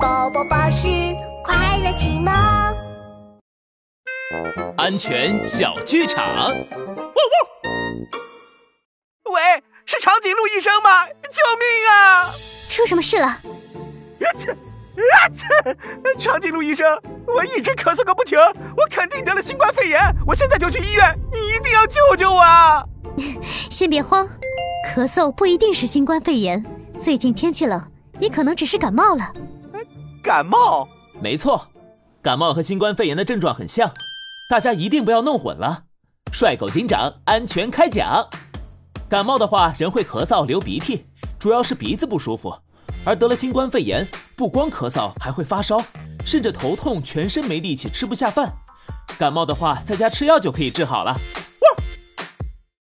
宝宝巴士快乐启蒙，安全小剧场。喂，是长颈鹿医生吗？救命啊！出什么事了？啊切啊切！长颈鹿医生，我一直咳嗽个不停，我肯定得了新冠肺炎，我现在就去医院，你一定要救救我啊！先别慌，咳嗽不一定是新冠肺炎，最近天气冷，你可能只是感冒了。感冒？没错，感冒和新冠肺炎的症状很像，大家一定不要弄混了。帅狗警长安全开讲。感冒的话，人会咳嗽、流鼻涕，主要是鼻子不舒服；而得了新冠肺炎，不光咳嗽，还会发烧，甚至头痛、全身没力气、吃不下饭。感冒的话，在家吃药就可以治好了。